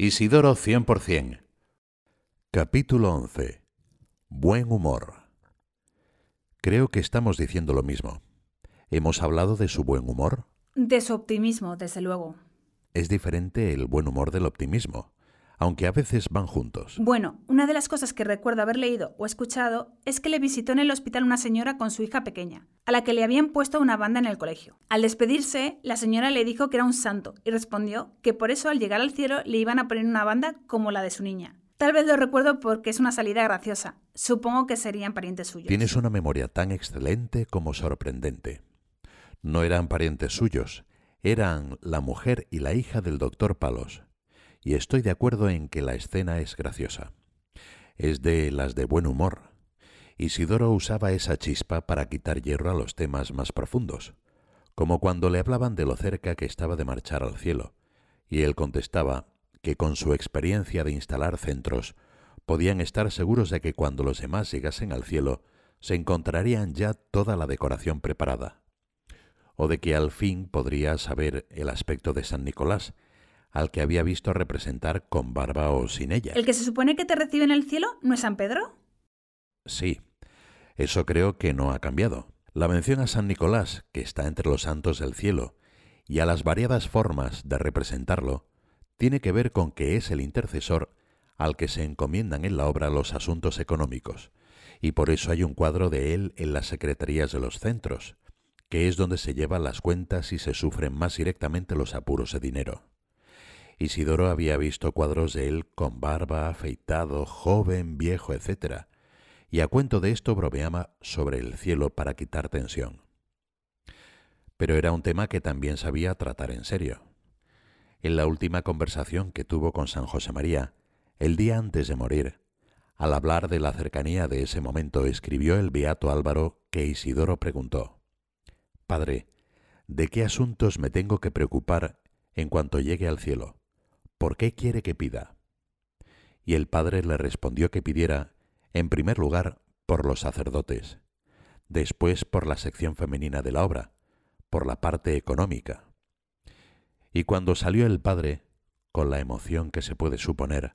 Isidoro 100%. Capítulo 11. Buen humor. Creo que estamos diciendo lo mismo. ¿Hemos hablado de su buen humor? De su optimismo, desde luego. Es diferente el buen humor del optimismo, aunque a veces van juntos. Bueno, una de las cosas que recuerdo haber leído o escuchado es que le visitó en el hospital una señora con su hija pequeña, a la que le habían puesto una banda en el colegio. Al despedirse, la señora le dijo que era un santo y respondió que por eso al llegar al cielo le iban a poner una banda como la de su niña. Tal vez lo recuerdo porque es una salida graciosa. Supongo que serían parientes suyos. Tienes una memoria tan excelente como sorprendente. No eran parientes suyos, eran la mujer y la hija del doctor Palos, y estoy de acuerdo en que la escena es graciosa. Es de las de buen humor. Isidoro usaba esa chispa para quitar hierro a los temas más profundos, como cuando le hablaban de lo cerca que estaba de marchar al cielo, y él contestaba que con su experiencia de instalar centros podían estar seguros de que cuando los demás llegasen al cielo se encontrarían ya toda la decoración preparada, o de que al fin podría saber el aspecto de San Nicolás, al que había visto representar con barba o sin ella. ¿El que se supone que te recibe en el cielo no es San Pedro? Sí, eso creo que no ha cambiado. La mención a San Nicolás, que está entre los santos del cielo, y a las variadas formas de representarlo, tiene que ver con que es el intercesor al que se encomiendan en la obra los asuntos económicos, y por eso hay un cuadro de él en las secretarías de los centros, que es donde se llevan las cuentas y se sufren más directamente los apuros de dinero. Isidoro había visto cuadros de él con barba, afeitado, joven, viejo, etc., y a cuento de esto bromeaba sobre el cielo para quitar tensión. Pero era un tema que también sabía tratar en serio. En la última conversación que tuvo con San José María, el día antes de morir, al hablar de la cercanía de ese momento, escribió el beato Álvaro que Isidoro preguntó, Padre, ¿de qué asuntos me tengo que preocupar en cuanto llegue al cielo? ¿Por qué quiere que pida? Y el padre le respondió que pidiera, en primer lugar, por los sacerdotes, después por la sección femenina de la obra, por la parte económica. Y cuando salió el padre, con la emoción que se puede suponer,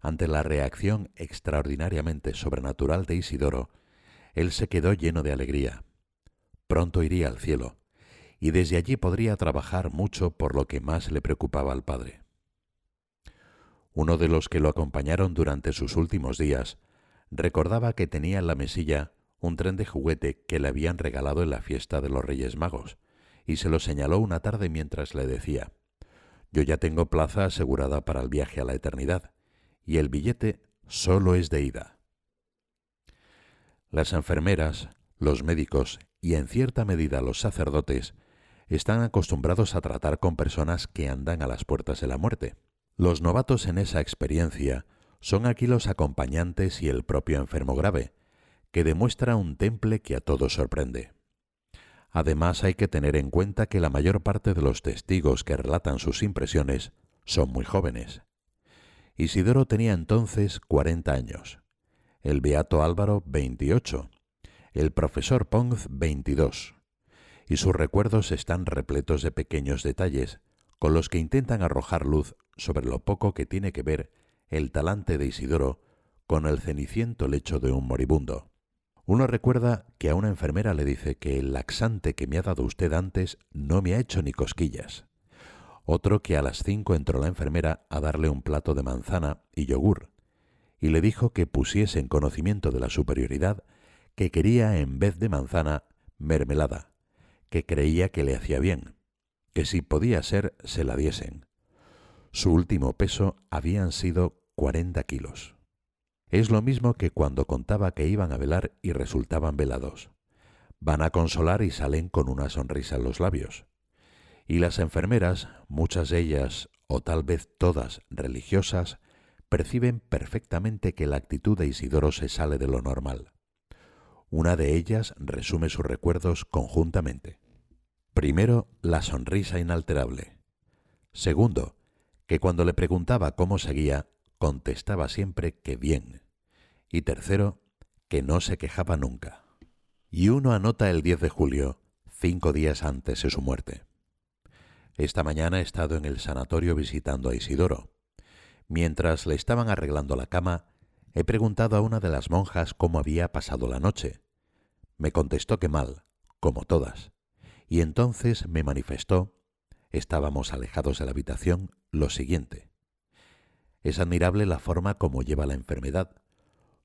ante la reacción extraordinariamente sobrenatural de Isidoro, él se quedó lleno de alegría. Pronto iría al cielo, y desde allí podría trabajar mucho por lo que más le preocupaba al padre. Uno de los que lo acompañaron durante sus últimos días recordaba que tenía en la mesilla un tren de juguete que le habían regalado en la fiesta de los Reyes Magos, y se lo señaló una tarde mientras le decía Yo ya tengo plaza asegurada para el viaje a la eternidad, y el billete solo es de ida. Las enfermeras, los médicos y en cierta medida los sacerdotes están acostumbrados a tratar con personas que andan a las puertas de la muerte los novatos en esa experiencia son aquí los acompañantes y el propio enfermo grave, que demuestra un temple que a todos sorprende. Además hay que tener en cuenta que la mayor parte de los testigos que relatan sus impresiones son muy jóvenes. Isidoro tenía entonces cuarenta años, el beato Álvaro veintiocho, el profesor Ponz veintidós, y sus recuerdos están repletos de pequeños detalles con los que intentan arrojar luz sobre lo poco que tiene que ver el talante de Isidoro con el ceniciento lecho de un moribundo. Uno recuerda que a una enfermera le dice que el laxante que me ha dado usted antes no me ha hecho ni cosquillas. Otro que a las cinco entró la enfermera a darle un plato de manzana y yogur, y le dijo que pusiese en conocimiento de la superioridad que quería en vez de manzana mermelada, que creía que le hacía bien, que si podía ser se la diesen. Su último peso habían sido 40 kilos. Es lo mismo que cuando contaba que iban a velar y resultaban velados. Van a consolar y salen con una sonrisa en los labios. Y las enfermeras, muchas de ellas, o tal vez todas religiosas, perciben perfectamente que la actitud de Isidoro se sale de lo normal. Una de ellas resume sus recuerdos conjuntamente. Primero, la sonrisa inalterable. Segundo, que cuando le preguntaba cómo seguía, contestaba siempre que bien. Y tercero, que no se quejaba nunca. Y uno anota el 10 de julio, cinco días antes de su muerte. Esta mañana he estado en el sanatorio visitando a Isidoro. Mientras le estaban arreglando la cama, he preguntado a una de las monjas cómo había pasado la noche. Me contestó que mal, como todas, y entonces me manifestó, estábamos alejados de la habitación, lo siguiente. Es admirable la forma como lleva la enfermedad.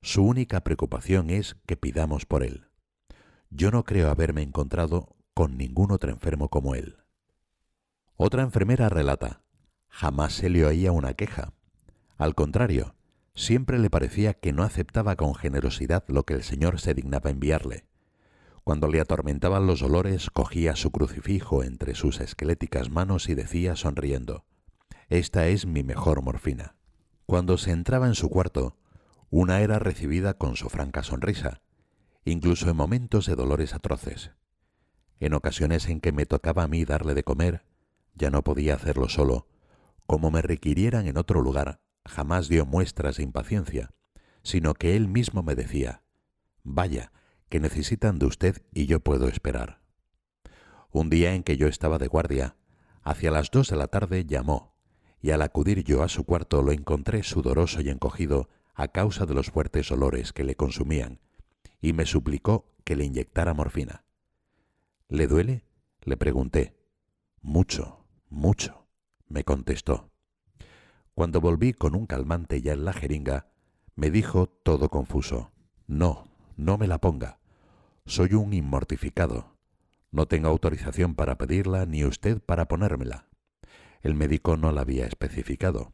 Su única preocupación es que pidamos por él. Yo no creo haberme encontrado con ningún otro enfermo como él. Otra enfermera relata, jamás se le oía una queja. Al contrario, siempre le parecía que no aceptaba con generosidad lo que el Señor se dignaba enviarle. Cuando le atormentaban los dolores, cogía su crucifijo entre sus esqueléticas manos y decía sonriendo, Esta es mi mejor morfina. Cuando se entraba en su cuarto, una era recibida con su franca sonrisa, incluso en momentos de dolores atroces. En ocasiones en que me tocaba a mí darle de comer, ya no podía hacerlo solo. Como me requirieran en otro lugar, jamás dio muestras de impaciencia, sino que él mismo me decía, Vaya, que necesitan de usted y yo puedo esperar. Un día en que yo estaba de guardia, hacia las dos de la tarde llamó, y al acudir yo a su cuarto lo encontré sudoroso y encogido a causa de los fuertes olores que le consumían, y me suplicó que le inyectara morfina. ¿Le duele? le pregunté. Mucho, mucho, me contestó. Cuando volví con un calmante ya en la jeringa, me dijo todo confuso. No, no me la ponga. Soy un inmortificado. No tengo autorización para pedirla ni usted para ponérmela. El médico no la había especificado.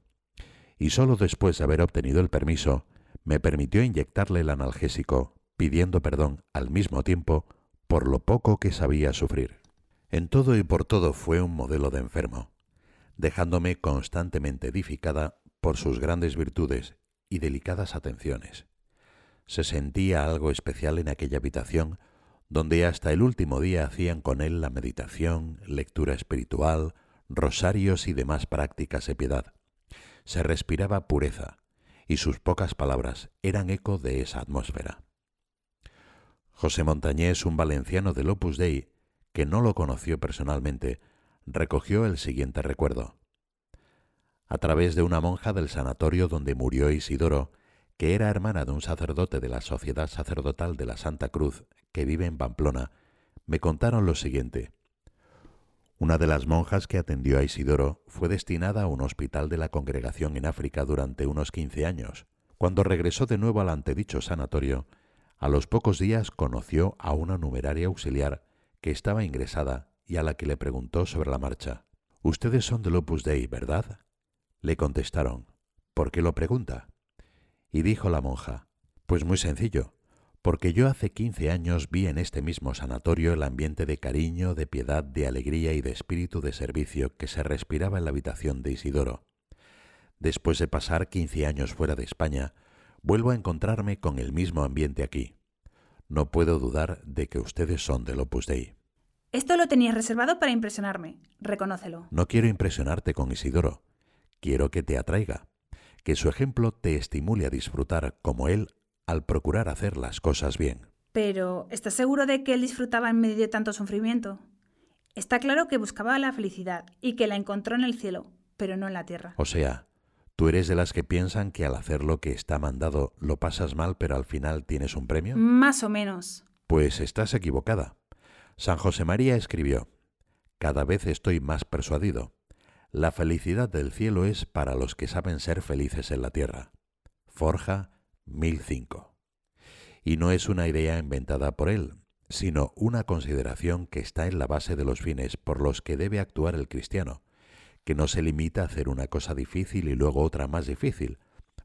Y sólo después de haber obtenido el permiso, me permitió inyectarle el analgésico, pidiendo perdón al mismo tiempo por lo poco que sabía sufrir. En todo y por todo fue un modelo de enfermo, dejándome constantemente edificada por sus grandes virtudes y delicadas atenciones. Se sentía algo especial en aquella habitación donde hasta el último día hacían con él la meditación, lectura espiritual, rosarios y demás prácticas de piedad. Se respiraba pureza, y sus pocas palabras eran eco de esa atmósfera. José Montañés, un valenciano del Opus Dei, que no lo conoció personalmente, recogió el siguiente recuerdo. A través de una monja del sanatorio donde murió Isidoro, que era hermana de un sacerdote de la Sociedad Sacerdotal de la Santa Cruz, que vive en Pamplona, me contaron lo siguiente. Una de las monjas que atendió a Isidoro fue destinada a un hospital de la congregación en África durante unos quince años. Cuando regresó de nuevo al antedicho sanatorio, a los pocos días conoció a una numeraria auxiliar que estaba ingresada y a la que le preguntó sobre la marcha. Ustedes son del Opus Dei, ¿verdad? Le contestaron. ¿Por qué lo pregunta? Y dijo la monja, Pues muy sencillo, porque yo hace quince años vi en este mismo sanatorio el ambiente de cariño, de piedad, de alegría y de espíritu de servicio que se respiraba en la habitación de Isidoro. Después de pasar quince años fuera de España, vuelvo a encontrarme con el mismo ambiente aquí. No puedo dudar de que ustedes son del Opus Dei. Esto lo tenías reservado para impresionarme, reconócelo. No quiero impresionarte con Isidoro. Quiero que te atraiga, que su ejemplo te estimule a disfrutar como él al procurar hacer las cosas bien. Pero, ¿estás seguro de que él disfrutaba en medio de tanto sufrimiento? Está claro que buscaba la felicidad y que la encontró en el cielo, pero no en la tierra. O sea, ¿tú eres de las que piensan que al hacer lo que está mandado lo pasas mal pero al final tienes un premio? Más o menos. Pues estás equivocada. San José María escribió, Cada vez estoy más persuadido. La felicidad del cielo es para los que saben ser felices en la tierra. Forja 1005. Y no es una idea inventada por él, sino una consideración que está en la base de los fines por los que debe actuar el cristiano, que no se limita a hacer una cosa difícil y luego otra más difícil,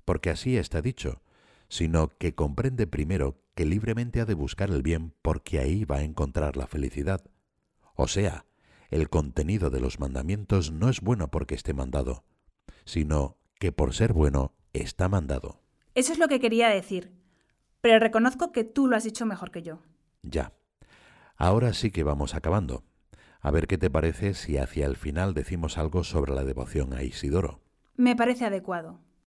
porque así está dicho, sino que comprende primero que libremente ha de buscar el bien porque ahí va a encontrar la felicidad. O sea, el contenido de los mandamientos no es bueno porque esté mandado, sino que por ser bueno está mandado. Eso es lo que quería decir. Pero reconozco que tú lo has dicho mejor que yo. Ya. Ahora sí que vamos acabando. A ver qué te parece si hacia el final decimos algo sobre la devoción a Isidoro. Me parece adecuado.